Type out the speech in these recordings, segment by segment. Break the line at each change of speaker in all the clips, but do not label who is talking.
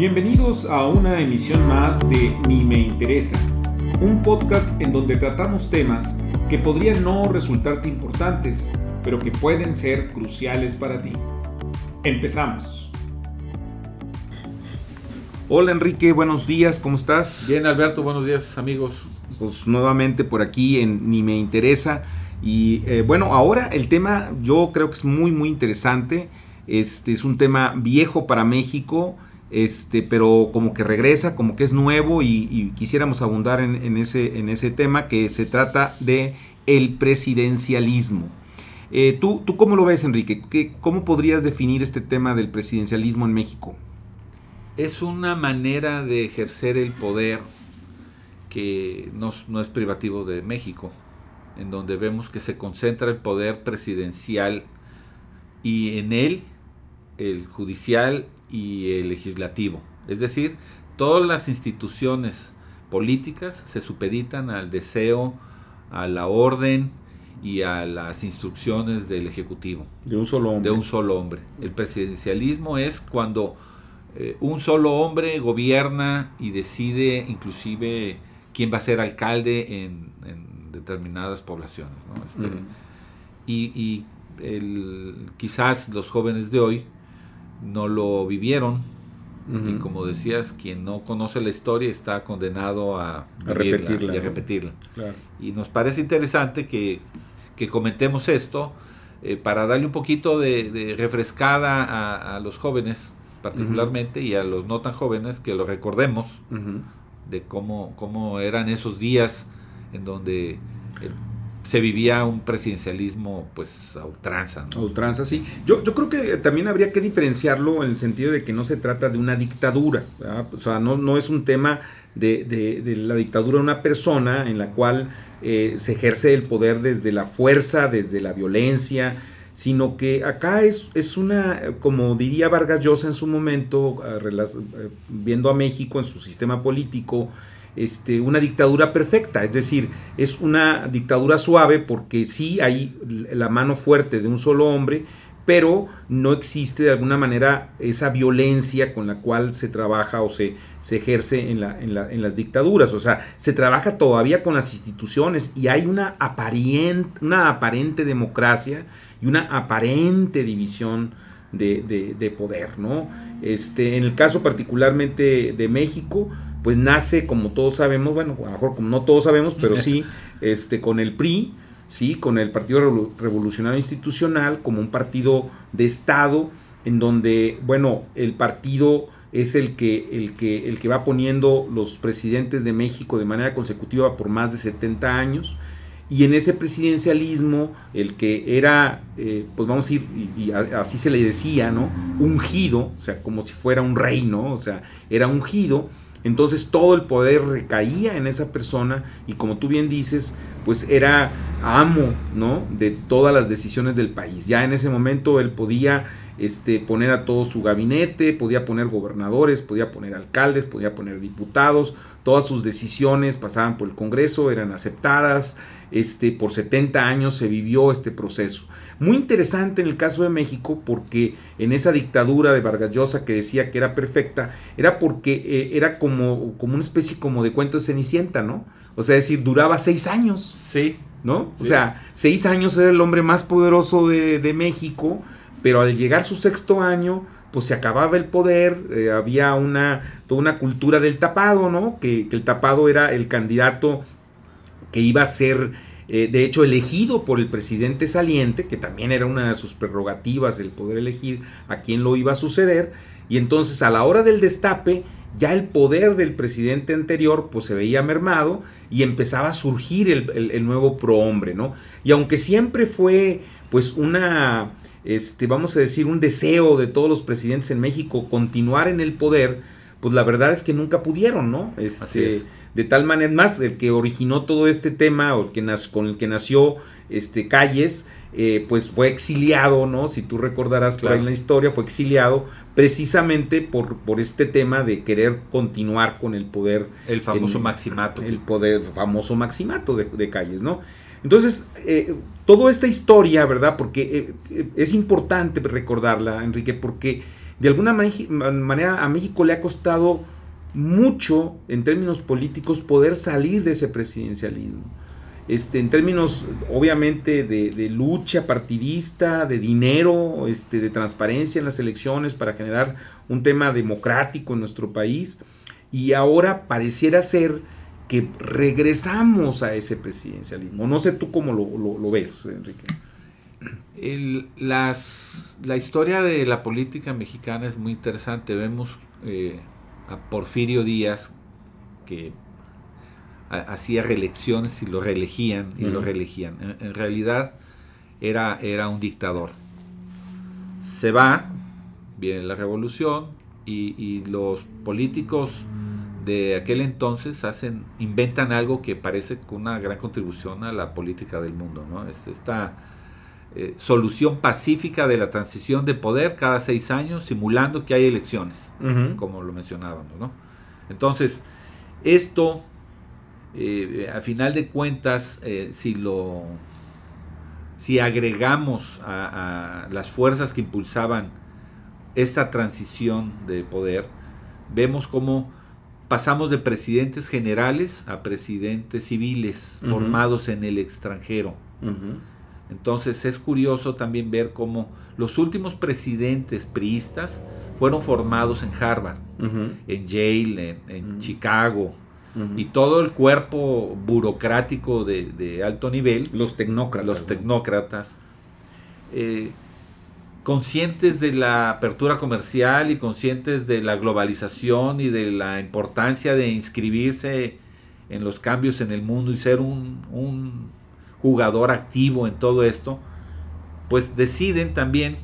Bienvenidos a una emisión más de Ni me interesa, un podcast en donde tratamos temas que podrían no resultarte importantes, pero que pueden ser cruciales para ti. Empezamos. Hola Enrique, buenos días, ¿cómo estás?
Bien Alberto, buenos días amigos.
Pues nuevamente por aquí en Ni me interesa. Y eh, bueno, ahora el tema yo creo que es muy muy interesante. Este es un tema viejo para México este, pero como que regresa, como que es nuevo y, quisiéramos abundar en, ese, en ese tema que se trata de el presidencialismo. Eh, ¿tú, ¿Tú cómo lo ves, Enrique? ¿Qué, ¿Cómo podrías definir este tema del presidencialismo en México?
Es una manera de ejercer el poder que no, no es privativo de México, en donde vemos que se concentra el poder presidencial y en él el judicial y el legislativo. Es decir, todas las instituciones políticas se supeditan al deseo, a la orden y a las instrucciones del Ejecutivo.
De un solo hombre.
De un solo hombre. El presidencialismo es cuando eh, un solo hombre gobierna y decide inclusive quién va a ser alcalde en, determinadas poblaciones. Este, y, quizás los jóvenes de hoy no lo vivieron. Y como decías, quien no conoce la historia está condenado a,
repetirla.
Y, a repetirla. y nos parece interesante que, comentemos esto eh, para darle un poquito de, refrescada a, los jóvenes, particularmente, y a los no tan jóvenes, que lo recordemos de cómo, cómo eran esos días en donde se vivía un presidencialismo pues a ultranza.
A ultranza, sí. Yo, yo creo que también habría que diferenciarlo en el sentido de que no se trata de una dictadura, o sea, no, no es un tema de, de, la dictadura de una persona en la cual eh, se ejerce el poder desde la fuerza, desde la violencia, sino que acá es, es una, como diría Vargas Llosa en su momento, eh, eh, viendo a México en su sistema político, este, una dictadura perfecta, es decir, es una dictadura suave porque sí hay la mano fuerte de un solo hombre, pero no existe de alguna manera esa violencia con la cual se trabaja o se, se ejerce en, la, en, las dictaduras. O sea, se trabaja todavía con las instituciones y hay una aparente, una aparente democracia y una aparente división de, de poder, ¿no? Este, en el caso particularmente de México, pues nace, como todos sabemos, bueno, a lo mejor como no todos sabemos, pero sí, este, con el PRI, sí, con el Partido Revolucionario Institucional, como un partido de Estado, en donde, bueno, el partido es el que, el que, el que va poniendo los presidentes de México de manera consecutiva por más de 70 años. Y en ese presidencialismo, el que era, eh, pues vamos a ir, y, así se le decía, ¿no? Ungido, o sea, como si fuera un rey, ¿no? O sea, era ungido entonces todo el poder recaía en esa persona y como tú bien dices, pues era amo, ¿no? De todas las decisiones del país. Ya en ese momento él podía este, poner a todo su gabinete, podía poner gobernadores, podía poner alcaldes, podía poner diputados, todas sus decisiones pasaban por el Congreso, eran aceptadas, este, por 70 años se vivió este proceso. Muy interesante en el caso de México porque en esa dictadura de Vargas Llosa que decía que era perfecta, era porque eh, era como, como una especie como de cuento de Cenicienta, ¿no? O sea, es decir, duraba seis años.
Sí.
¿No? O sea, seis años era el hombre más poderoso de, México, pero al llegar su sexto año, pues se acababa el poder, eh, había una, toda una cultura del tapado, ¿no? Que, el tapado era el candidato que iba a ser eh, de hecho elegido por el presidente saliente, que también era una de sus prerrogativas el poder elegir a quién lo iba a suceder, y entonces a la hora del destape, ya el poder del presidente anterior pues se veía mermado y empezaba a surgir el, nuevo prohombre, ¿no? Y aunque siempre fue pues una, este, vamos a decir, un deseo de todos los presidentes en México continuar en el poder, pues la verdad es que nunca pudieron, ¿no? Este, de tal manera, más el que originó todo este tema, o el que con el que nació este, Calles, eh, pues fue exiliado, ¿no? Si tú recordarás por ahí la historia, fue exiliado precisamente por, por este tema de querer continuar con el poder.
El famoso maximato.
El poder, famoso maximato de, Calles, ¿no? Entonces, eh, toda esta historia, ¿verdad? Porque eh, es importante recordarla, Enrique, porque de alguna manera a México le ha costado mucho en términos políticos poder salir de ese presidencialismo. Este, en términos obviamente de, lucha partidista, de dinero, este, de transparencia en las elecciones para generar un tema democrático en nuestro país. Y ahora pareciera ser que regresamos a ese presidencialismo. No sé tú cómo lo, ves, Enrique.
las, la historia de la política mexicana es muy interesante. Vemos eh, a Porfirio Díaz, que hacía reelecciones y lo reelegían y lo reelegían. En, realidad era, era un dictador. Se va, viene la revolución y, los políticos de aquel entonces hacen, inventan algo que parece una gran contribución a la política del mundo, ¿no? Es esta eh, solución pacífica de la transición de poder cada seis años, simulando que hay elecciones, como lo mencionábamos, ¿no? Entonces, esto eh, a final de cuentas, eh, si lo si agregamos a, las fuerzas que impulsaban esta transición de poder, vemos cómo pasamos de presidentes generales a presidentes civiles formados en el extranjero. Entonces es curioso también ver cómo los últimos presidentes priistas fueron formados en Harvard, en Yale, en Chicago, y todo el cuerpo burocrático de, alto nivel.
Los tecnócratas.
Los tecnócratas. Eh, conscientes de la apertura comercial y conscientes de la globalización y de la importancia de inscribirse en los cambios en el mundo y ser un, jugador activo en todo esto, pues deciden también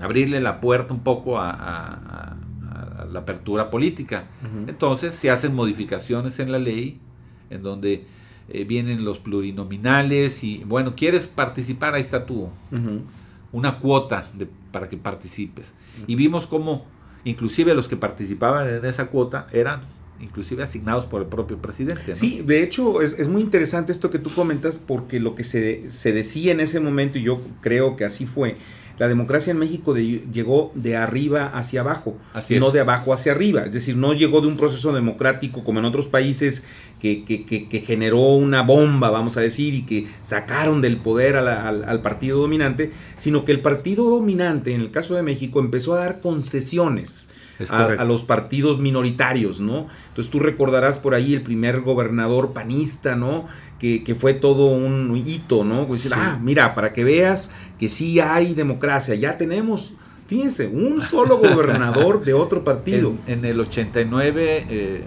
abrirle la puerta un poco a la apertura política. Entonces se hacen modificaciones en la ley en donde eh, vienen los plurinominales y bueno, quieres participar, ahí está tú, una cuota de, para que participes. Y vimos cómo inclusive los que participaban en esa cuota eran inclusive asignados por el propio presidente.
Sí, de hecho es, muy interesante esto que tú comentas porque lo que se, se decía en ese momento, y yo creo que así fue, la democracia en México llegó de arriba hacia abajo, no de abajo hacia arriba. Es decir, no llegó de un proceso democrático como en otros países que, que, generó una bomba, vamos a decir, y que sacaron del poder al, partido dominante, sino que el partido dominante, en el caso de México, empezó a dar concesiones. A, los partidos minoritarios, ¿no? Entonces tú recordarás por ahí el primer gobernador panista, ¿no? que, fue todo un hito, ¿no? Decir, ah, mira, para que veas que sí hay democracia, ya tenemos, fíjense, un solo gobernador de otro partido.
En, el 89, eh,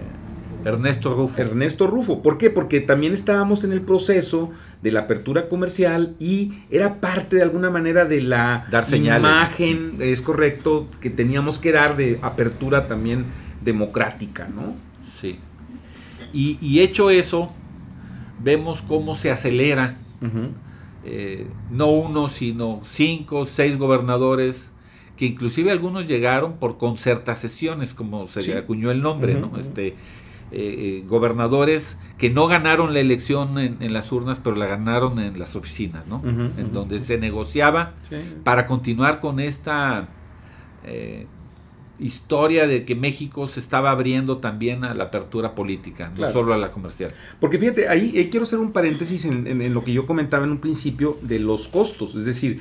Ernesto Rufo.
Ernesto Rufo, ¿por qué? Porque también estábamos en el proceso de la apertura comercial y era parte de alguna manera de la imagen, es correcto, que teníamos que dar de apertura también democrática, ¿no?
Sí. Y, y hecho eso, vemos cómo se acelera, eh, no uno, sino cinco, seis gobernadores, que inclusive algunos llegaron por concertaciones, como se le acuñó el nombre, ¿no? Este, eh, gobernadores que no ganaron la elección en, las urnas, pero la ganaron en las oficinas, ¿no? en donde se negociaba para continuar con esta historia de que México se estaba abriendo también a la apertura política, no solo a la comercial.
Porque fíjate, ahí quiero hacer un paréntesis en, lo que yo comentaba en un principio de los costos, es decir,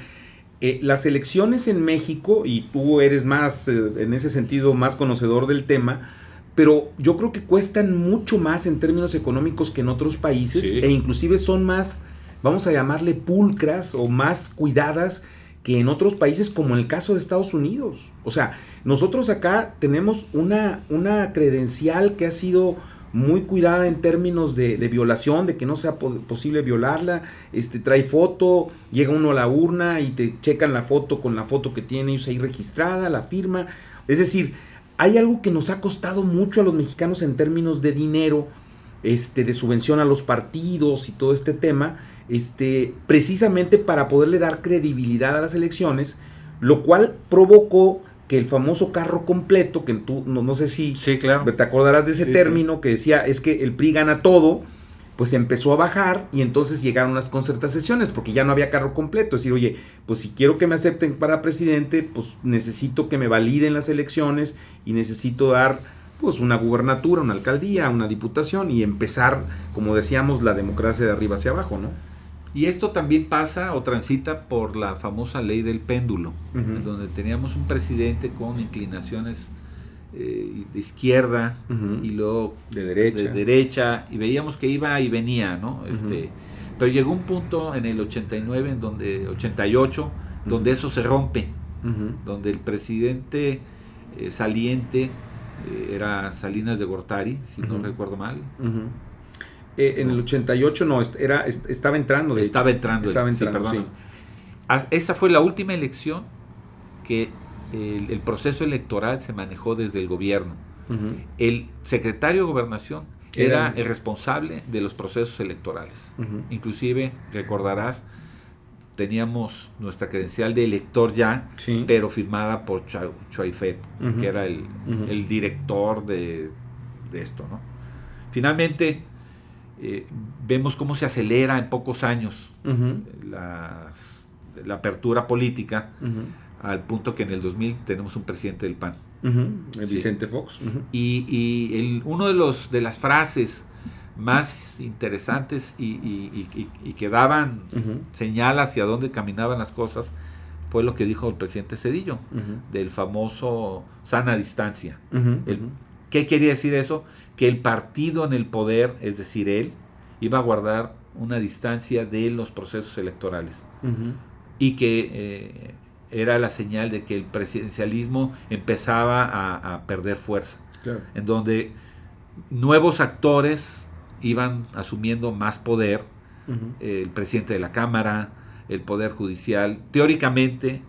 eh, las elecciones en México, y tú eres más, eh, en ese sentido, más conocedor del tema, pero yo creo que cuestan mucho más en términos económicos que en otros países, e inclusive son más, vamos a llamarle pulcras o más cuidadas que en otros países como en el caso de Estados Unidos. O sea, nosotros acá tenemos una, una credencial que ha sido muy cuidada en términos de, violación, de que no sea posible violarla. Este, trae foto, llega uno a la urna y te checan la foto con la foto que tiene ellos ahí registrada, la firma. Es decir, hay algo que nos ha costado mucho a los mexicanos en términos de dinero, este, de subvención a los partidos y todo este tema, este, precisamente para poderle dar credibilidad a las elecciones, lo cual provocó que el famoso carro completo, que tú no, no sé si
sí, claro.
te acordarás de ese término que decía es que el PRI gana todo, pues empezó a bajar y entonces llegaron las concertaciones porque ya no había carro completo. Es decir, oye, pues si quiero que me acepten para presidente, pues necesito que me validen las elecciones y necesito dar pues una gubernatura, una alcaldía, una diputación y empezar, como decíamos, la democracia de arriba hacia abajo, ¿no?
Y esto también pasa o transita por la famosa ley del péndulo, donde teníamos un presidente con inclinaciones eh, de izquierda y luego
de derecha.
de derecha. y veíamos que iba y venía, ¿no? Este, Pero llegó un punto en el 89, en donde, 88, donde eso se rompe, donde el presidente eh, saliente eh, era Salinas de Gortari, si no recuerdo mal.
en el 88 no, era, estaba entrando.
estaba entrando.
Estaba entrando, sí,
ah, Esa fue la última elección que el, proceso electoral se manejó desde el gobierno. El secretario de gobernación era, el responsable de los procesos electorales. Inclusive, recordarás, teníamos nuestra credencial de elector ya, pero firmada por Chuaifet, que era el, director de, esto. ¿no? Finalmente, eh, vemos cómo se acelera en pocos años la apertura política al punto que en el 2000 tenemos un presidente del PAN.
el Vicente Fox.
Y, y el, uno de, los, de las frases más interesantes y, que daban señal hacia dónde caminaban las cosas fue lo que dijo el presidente Cedillo, del famoso sana distancia. ¿Qué quería decir eso? Que el partido en el poder, es decir, él, iba a guardar una distancia de los procesos electorales. Y que eh, era la señal de que el presidencialismo empezaba a, perder fuerza. En donde nuevos actores iban asumiendo más poder, el presidente de la Cámara, el Poder Judicial, teóricamente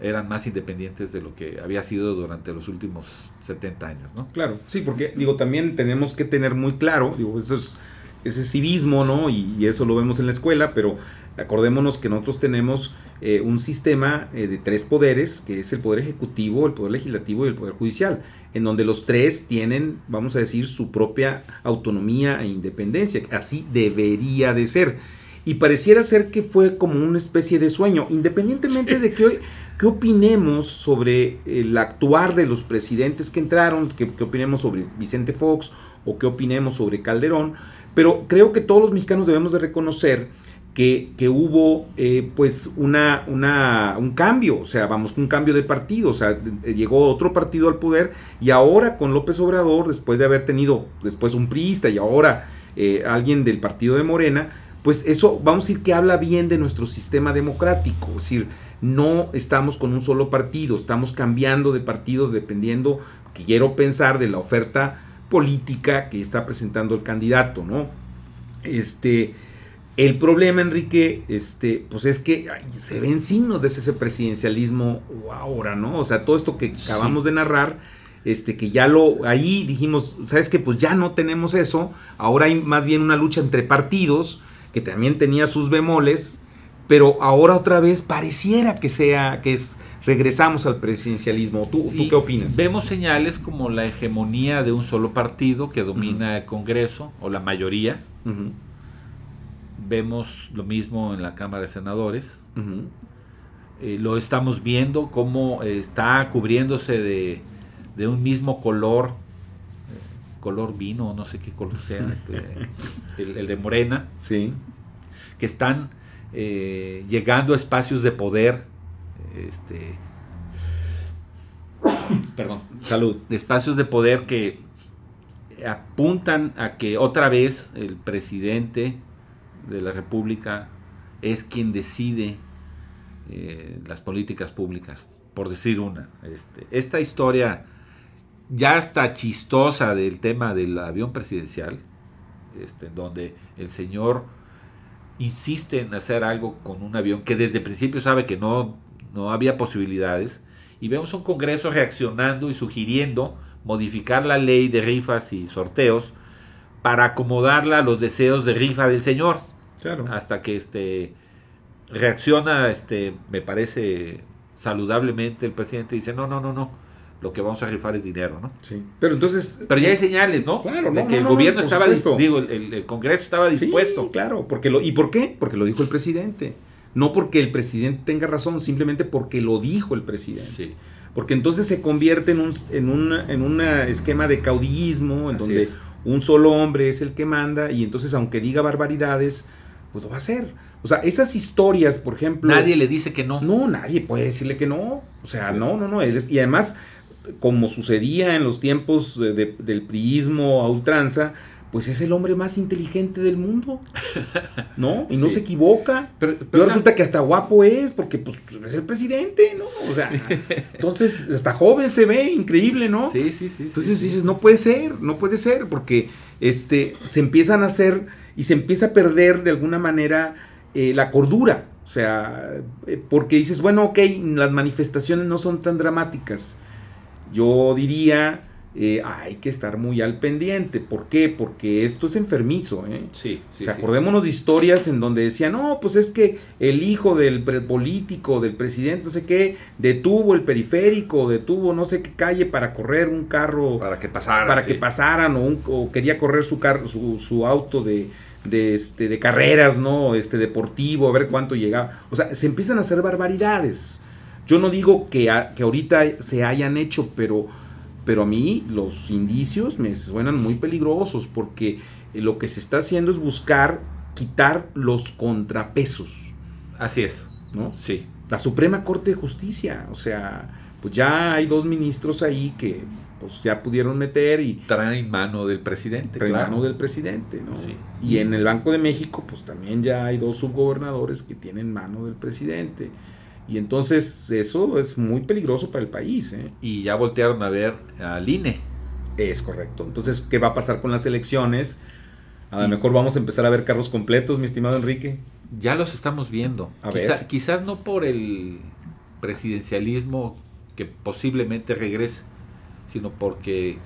eran más independientes de lo que había sido durante los últimos 70 años, ¿no?
Claro, sí, porque digo, también tenemos que tener muy claro, digo, eso es ese civismo, ¿no? Y, eso lo vemos en la escuela, pero acordémonos que nosotros tenemos eh, un sistema eh, de tres poderes, que es el poder ejecutivo, el poder legislativo y el poder judicial, en donde los tres tienen, vamos a decir, su propia autonomía e independencia. Así debería de ser. Y pareciera ser que fue como una especie de sueño, independientemente de que hoy, qué opinemos sobre el actuar de los presidentes que entraron, qué, qué opinemos sobre Vicente Fox o qué opinemos sobre Calderón, pero creo que todos los mexicanos debemos de reconocer que, hubo eh, pues una, una, un cambio, o sea, vamos, un cambio de partido, o sea, llegó otro partido al poder y ahora con López Obrador, después de haber tenido después un priista y ahora eh, alguien del partido de Morena, pues eso, vamos a decir que habla bien de nuestro sistema democrático, es decir, no estamos con un solo partido, estamos cambiando de partido dependiendo, quiero pensar, de la oferta política que está presentando el candidato, ¿no? Este, el problema, Enrique, este, pues es que se ven signos de ese presidencialismo ahora, ¿no? O sea, todo esto que acabamos de narrar, este, que ya lo, ahí dijimos, ¿sabes qué? Pues ya no tenemos eso, ahora hay más bien una lucha entre partidos, que también tenía sus bemoles, pero ahora otra vez pareciera que sea, que es regresamos al presidencialismo. ¿Tú, qué opinas?
Vemos señales como la hegemonía de un solo partido que domina el Congreso, o la mayoría. Vemos lo mismo en la Cámara de Senadores. Eh, lo estamos viendo cómo está cubriéndose de, un mismo color, eh, color vino, no sé qué color sea, este, el, de morena.
Sí.
Que están eh, llegando a espacios de poder este, perdón, salud, espacios de poder que apuntan a que otra vez el presidente de la República es quien decide eh, las políticas públicas, por decir una. Este, esta historia ya está chistosa del tema del avión presidencial, este, donde el señor insiste en hacer algo con un avión que desde el principio sabe que no no había posibilidades, y vemos un Congreso reaccionando y sugiriendo modificar la ley de rifas y sorteos para acomodarla a los deseos de rifa del señor.
Claro.
Hasta que este reacciona, este, me parece saludablemente el presidente dice, no, no, no, no, lo que vamos a rifar es dinero, ¿no?
Sí. Pero entonces.
Pero ya hay señales, ¿no?
Claro,
De
no,
que
no,
el
no,
gobierno estaba, digo, el, el- el Congreso estaba dispuesto.
Sí, claro, porque lo, ¿y por qué? Porque lo dijo el presidente. No porque el presidente tenga razón, simplemente porque lo dijo el presidente.
Sí.
Porque entonces se convierte en un, en un en un esquema de caudillismo, en
Así
donde
es.
un solo hombre es el que manda, y entonces aunque diga barbaridades, pues lo va a hacer. O sea, esas historias, por ejemplo...
Nadie le dice que no.
No, nadie puede decirle que no. O sea,
Sí.
no, no, no. él es- y además, como sucedía en los tiempos de- del priismo a ultranza, pues es el hombre más inteligente del mundo. ¿No? Y no
Sí.
se equivoca.
Pero,
resulta que hasta guapo es, porque pues es el presidente, ¿no? O sea, entonces hasta joven se ve, increíble, ¿no?
Sí, sí, sí.
Entonces
sí,
dices, no puede ser, no puede ser, porque este, se empiezan a hacer y se empieza a perder de alguna manera eh, la cordura. O sea, eh, porque dices, bueno, ok, las manifestaciones no son tan dramáticas. Yo diría, eh, hay que estar muy al pendiente. ¿Por qué? Porque esto es enfermizo, ¿eh?
Sí, sí,
o sea,
sí.
acordémonos de historias en donde decían, no, pues es que el hijo del político, del presidente, no sé qué, detuvo el periférico, detuvo no sé qué calle para correr un carro, para,
Para que pasara.
que pasaran, o, un- o quería correr su, carro, su, su auto de, de, este, de carreras, ¿no? Este, deportivo, a ver cuánto llegaba. O sea, se empiezan a hacer barbaridades. Yo no digo que, a- que ahorita se hayan hecho, pero, pero a mí los indicios me suenan muy peligrosos porque eh, lo que se está haciendo es buscar quitar los contrapesos,
Así es.
¿no?
Sí.
La Suprema Corte de Justicia, o sea, pues ya hay dos ministros ahí que pues ya pudieron meter y
Traen mano del presidente.
traen
claro.
mano del presidente, ¿no?
Sí.
Y en el Banco de México, pues también ya hay dos subgobernadores que tienen mano del presidente. Y entonces eso es muy peligroso para el país, ¿eh?
Y ya voltearon a ver al INE.
Es correcto. Entonces, ¿qué va a pasar con las elecciones? A lo mejor vamos a empezar a ver carros completos, mi estimado Enrique.
Ya los estamos viendo.
A
Quizá-
ver.
Quizás no por el presidencialismo que posiblemente regrese, sino porque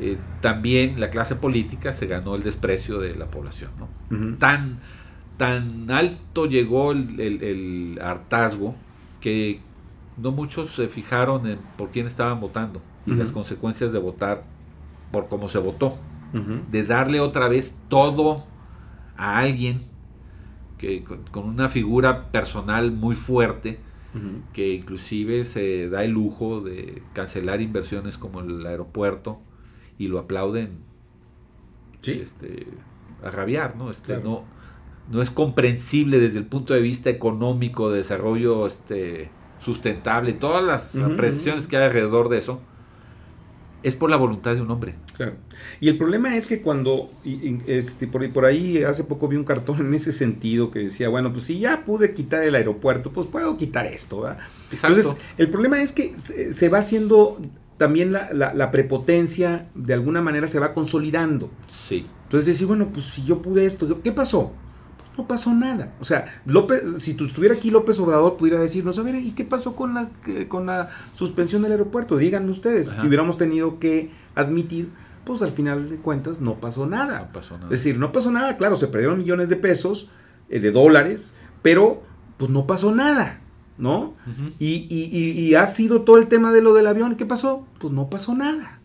eh, también la clase política se ganó el desprecio de la población. ¿no? Tan, tan alto llegó el, el- el hartazgo que no muchos se fijaron en por quién estaban votando y las consecuencias de votar por cómo se votó. De darle otra vez todo a alguien que con, con una figura personal muy fuerte que inclusive se da el lujo de cancelar inversiones como el aeropuerto y lo aplauden
Sí.
este a rabiar no este
Claro.
no no es comprensible desde el punto de vista económico de desarrollo este sustentable todas las
ujú.
que hay alrededor de eso es por la voluntad de un hombre
Claro. Y el problema es que cuando, este, por, por ahí hace poco vi un cartón en ese sentido que decía, bueno, pues si ya pude quitar el aeropuerto, pues puedo quitar esto, ¿verdad?
Exacto.
Entonces, el problema es que se, se va haciendo también la, la- la prepotencia, de alguna manera se va consolidando.
sí
Entonces decir, bueno, pues si yo pude esto, ¿qué pasó? No pasó nada. O sea, López, si tu- estuviera aquí López Obrador, pudiera decirnos, a ver, ¿y qué pasó con la, que- con la suspensión del aeropuerto? Díganme ustedes.
Ajá.
Y hubiéramos tenido que admitir, pues al final de cuentas no pasó nada.
no pasó nada
Es decir, no pasó nada, claro, se perdieron millones de pesos, eh, de dólares, pero pues no pasó nada, ¿no? Y, y- y- y ha sido todo el tema de lo del avión. ¿Qué pasó? Pues no pasó nada.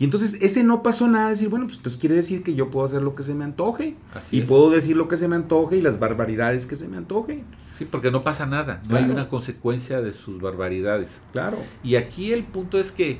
Y entonces ese no pasó nada, decir, bueno, pues entonces quiere decir que yo puedo hacer lo que se me antoje.
Así
y
es.
puedo decir lo que se me antoje y las barbaridades que se me antoje.
Sí, porque no pasa nada, no hay una consecuencia de sus barbaridades.
Claro.
Y aquí el punto es que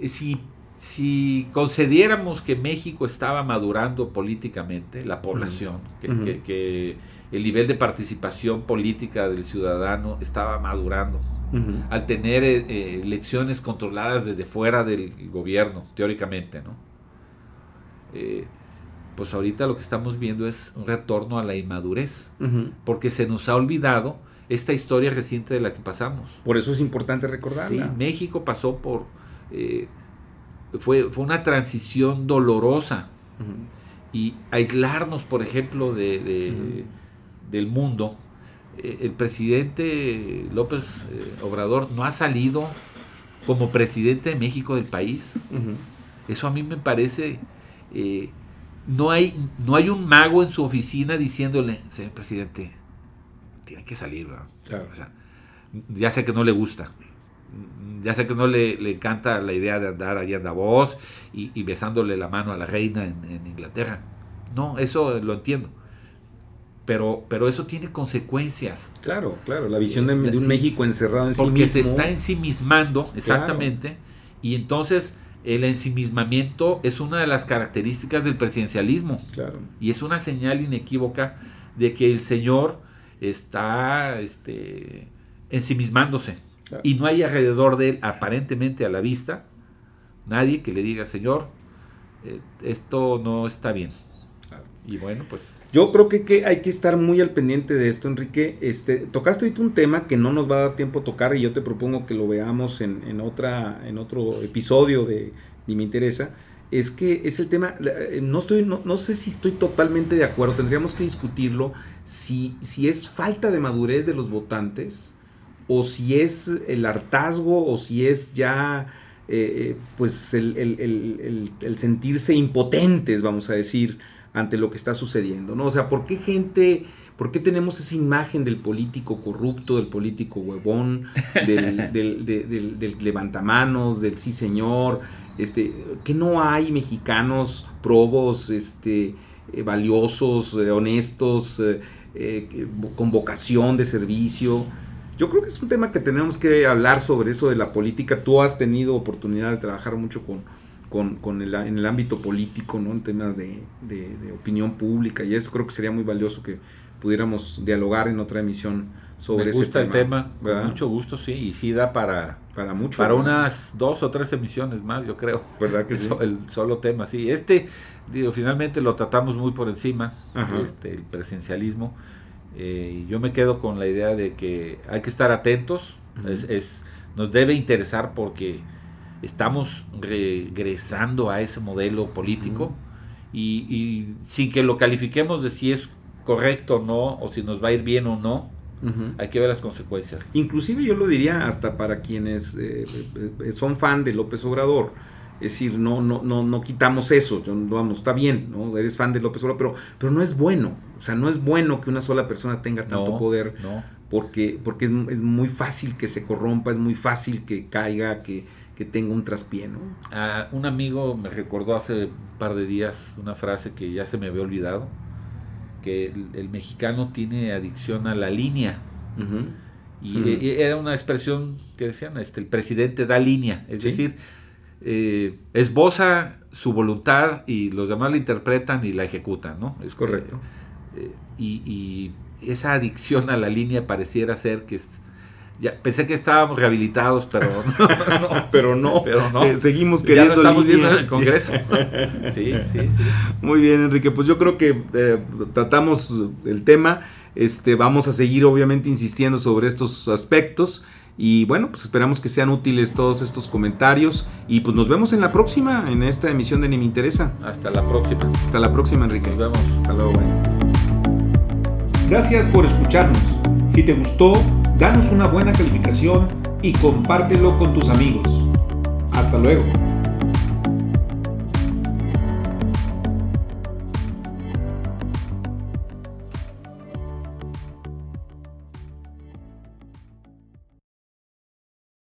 eh, si, si concediéramos que México estaba madurando políticamente, la población, que,
Ujú.
que- que el nivel de participación política del ciudadano estaba madurando,
Ujú.
al tener eh, eh, elecciones controladas desde fuera del gobierno, teóricamente, ¿no? Eh, pues ahorita lo que estamos viendo es un retorno a la inmadurez
Ujú.
porque se nos ha olvidado esta historia reciente de la que pasamos.
Por eso es importante
Sí,
recordarla.
México pasó por... eh, fue, fue una transición dolorosa
Ujú.
y aislarnos, por ejemplo, de, de- del mundo. Eh, el presidente López eh, Obrador no ha salido como presidente de México del país. Eso a mí me parece... eh, no, hay, no hay un mago en su oficina diciéndole, señor presidente, tiene que salir, ¿verdad?
Claro.
O sea, ya sé que no le gusta. ya sé que no le, le, encanta la idea de andar allá en Davos y, y besándole la mano a la reina en, en, Inglaterra. No, eso lo entiendo. Pero, pero eso tiene consecuencias.
Claro, claro, la visión de, de un sí, México encerrado en
sí mismo. Porque se está ensimismando, exactamente, claro. y entonces el ensimismamiento es una de las características del presidencialismo.
Claro.
Y es una señal inequívoca de que el señor está este, ensimismándose. Claro. Y no hay alrededor de él, aparentemente a la vista, nadie que le diga, Señor, eh, esto no está bien. Claro. Y bueno, pues...
Yo creo que, que, hay que estar muy al pendiente de esto, Enrique. Este, tocaste ahorita un tema que no nos va a dar tiempo a tocar y yo te propongo que lo veamos en, en otra, en otro episodio de Ni me interesa. Es que es el tema, no, estoy, no, no, sé si estoy totalmente de acuerdo, tendríamos que discutirlo, si, si es falta de madurez de los votantes o si es el hartazgo o si es ya eh, pues el, el, el, sentirse impotentes, vamos a decir, ante lo que está sucediendo, ¿no? O sea, ¿por qué gente, por qué tenemos esa imagen del político corrupto, del político huevón, del, del, del, del, levantamanos, del sí señor, este, que no hay mexicanos probos, este, eh, valiosos, eh, honestos, eh, con vocación de servicio? Yo creo que es un tema que tenemos que hablar sobre eso de la política. Tú has tenido oportunidad de trabajar mucho con, con, con el, en el ámbito político, ¿no? En temas de, de, de, opinión pública y eso creo que sería muy valioso que pudiéramos dialogar en otra emisión sobre
Me gusta
ese tema.
el tema, con mucho gusto, sí, y sí da para,
para mucho.
Para ¿verdad? unas dos o tres emisiones más, yo creo.
¿Verdad que
el,
sí?
el solo tema, sí. Este, digo, finalmente lo tratamos muy por encima, este, el presencialismo. Eh, yo me quedo con la idea de que hay que estar atentos, uh -huh. es, es, nos debe interesar porque estamos regresando a ese modelo político uh -huh. y, y, sin que lo califiquemos de si es correcto o no, o si nos va a ir bien o no, uh -huh. hay que ver las consecuencias.
Inclusive yo lo diría hasta para quienes eh, eh, son fan de López Obrador, es decir, no, no, no, no quitamos eso, vamos, está bien, ¿no? Eres fan de López Obrador, pero, pero no es bueno, o sea, no es bueno que una sola persona tenga tanto
no,
poder,
no.
porque, porque es, es, muy fácil que se corrompa, es muy fácil que caiga, que, que tenga un traspié, ¿no?
Ah, un amigo me recordó hace un par de días una frase que ya se me había olvidado, que el, el mexicano tiene adicción a la línea. Uh -huh. Y, uh -huh. y, era una expresión que decían, este, el presidente da línea, es ¿Sí? decir, eh, esboza su voluntad y los demás la interpretan y la ejecutan, ¿no?
Es correcto.
Eh, y, y, esa adicción a la línea pareciera ser que... Es, ya, pensé que estábamos rehabilitados, pero no.
no pero no.
Pero no.
Eh, seguimos queriendo.
Ya lo estamos línea. viendo en el Congreso. sí, sí, sí.
Muy bien, Enrique. Pues yo creo que eh, tratamos el tema. Este, vamos a seguir, obviamente, insistiendo sobre estos aspectos. Y bueno, pues esperamos que sean útiles todos estos comentarios. Y pues nos vemos en la próxima, en esta emisión de Ni Me Interesa.
Hasta la próxima.
Hasta la próxima, Enrique.
Nos vemos.
Hasta luego, bueno. Gracias por escucharnos. Si te gustó, danos una buena calificación y compártelo con tus amigos. Hasta luego.